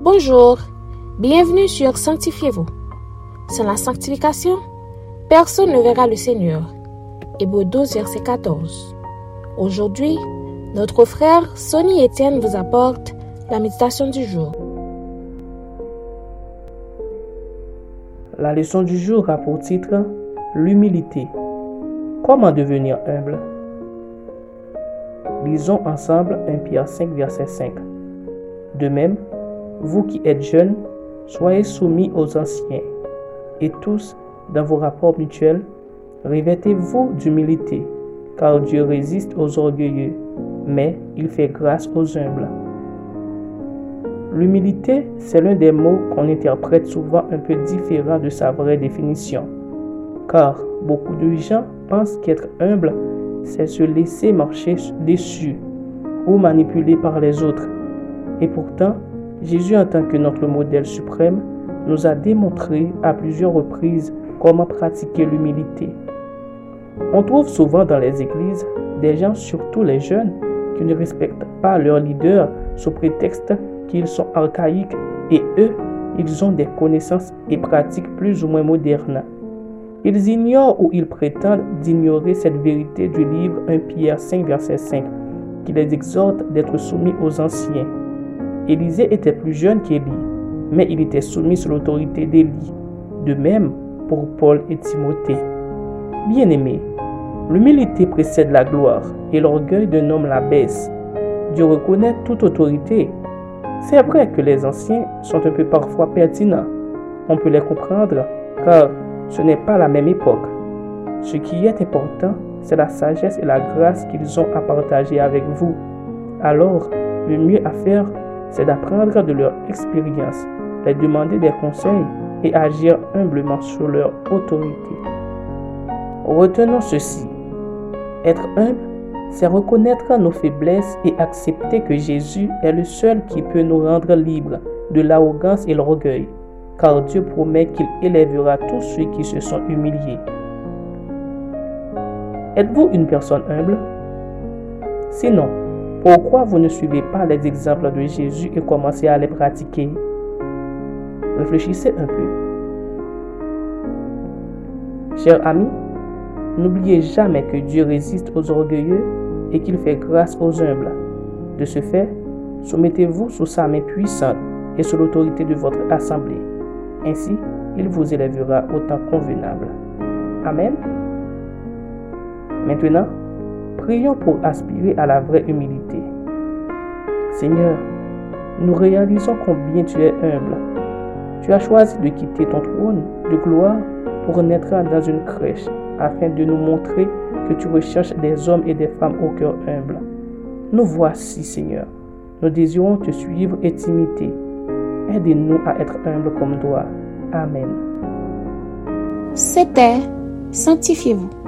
Bonjour, bienvenue sur Sanctifiez-vous. Sans la sanctification, personne ne verra le Seigneur. Hébreu 12, verset 14. Aujourd'hui, notre frère Sonny Etienne vous apporte la méditation du jour. La leçon du jour a pour titre L'humilité. Comment devenir humble? Lisons ensemble 1 Pierre 5, verset 5. De même, vous qui êtes jeunes, soyez soumis aux anciens, et tous, dans vos rapports mutuels, revêtez-vous d'humilité, car Dieu résiste aux orgueilleux, mais il fait grâce aux humbles. L'humilité, c'est l'un des mots qu'on interprète souvent un peu différent de sa vraie définition, car beaucoup de gens pensent qu'être humble, c'est se laisser marcher dessus ou manipuler par les autres. Et pourtant, Jésus, en tant que notre modèle suprême, nous a démontré à plusieurs reprises comment pratiquer l'humilité. On trouve souvent dans les églises des gens, surtout les jeunes, qui ne respectent pas leurs leaders sous prétexte qu'ils sont archaïques et eux, ils ont des connaissances et pratiques plus ou moins modernes. Ils ignorent ou ils prétendent d'ignorer cette vérité du livre 1 Pierre 5 verset 5 qui les exhorte d'être soumis aux anciens Élisée était plus jeune qu'Élie, mais il était soumis sous l'autorité d'Élie. De même pour Paul et Timothée. Bien-aimés, l'humilité précède la gloire et l'orgueil d'un homme la baisse. Dieu reconnaît toute autorité. C'est vrai que les anciens sont un peu parfois pertinents. On peut les comprendre car ce n'est pas la même époque. Ce qui est important, c'est la sagesse et la grâce qu'ils ont à partager avec vous. Alors, le mieux à faire, c'est d'apprendre de leur expérience, les demander des conseils et agir humblement sur leur autorité. Retenons ceci. Être humble, c'est reconnaître nos faiblesses et accepter que Jésus est le seul qui peut nous rendre libres de l'arrogance et l'orgueil, car Dieu promet qu'il élèvera tous ceux qui se sont humiliés. Êtes-vous une personne humble? Sinon, pourquoi vous ne suivez pas les exemples de Jésus et commencez à les pratiquer? Réfléchissez un peu. Chers amis, n'oubliez jamais que Dieu résiste aux orgueilleux et qu'il fait grâce aux humbles. De ce fait, soumettez-vous sous sa main puissante et sous l'autorité de votre assemblée. Ainsi, il vous élèvera au temps convenable. Amen. Maintenant, Prions pour aspirer à la vraie humilité. Seigneur, nous réalisons combien tu es humble. Tu as choisi de quitter ton trône de gloire pour naître dans une crèche afin de nous montrer que tu recherches des hommes et des femmes au cœur humble. Nous voici, Seigneur. Nous désirons te suivre et t'imiter. Aide-nous à être humbles comme toi. Amen. C'était Sanctifiez-vous.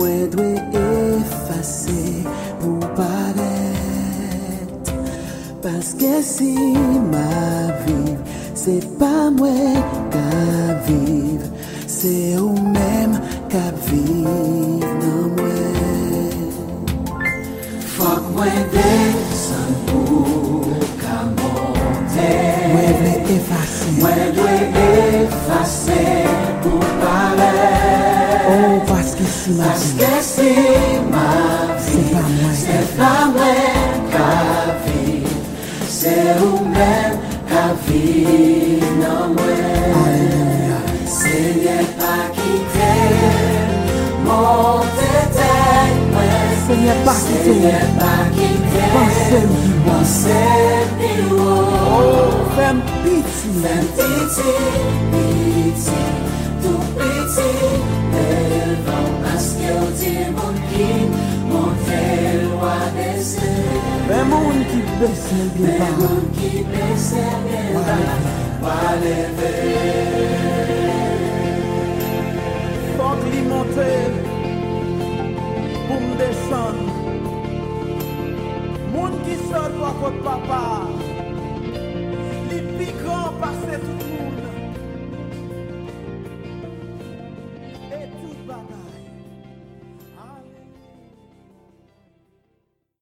mwen dwe efase pou paret. Paske si ma viv, se pa mwen ka viv. Se ou men ka viv nan mwen. Fok mwen desan pou ka monte. Mwen dwe efase. Mwen dwe Ou paske si ma vi Se pa mwen ka vi Se ou men ka vi nan mwen Se nye pa kite Mon te ten mwen Se nye pa kite Pense mi ou Fem piti Fem piti Piti Tout piti Mè moun ki besè bè pa Mè moun ki besè bè pa Wale ve Fok li monte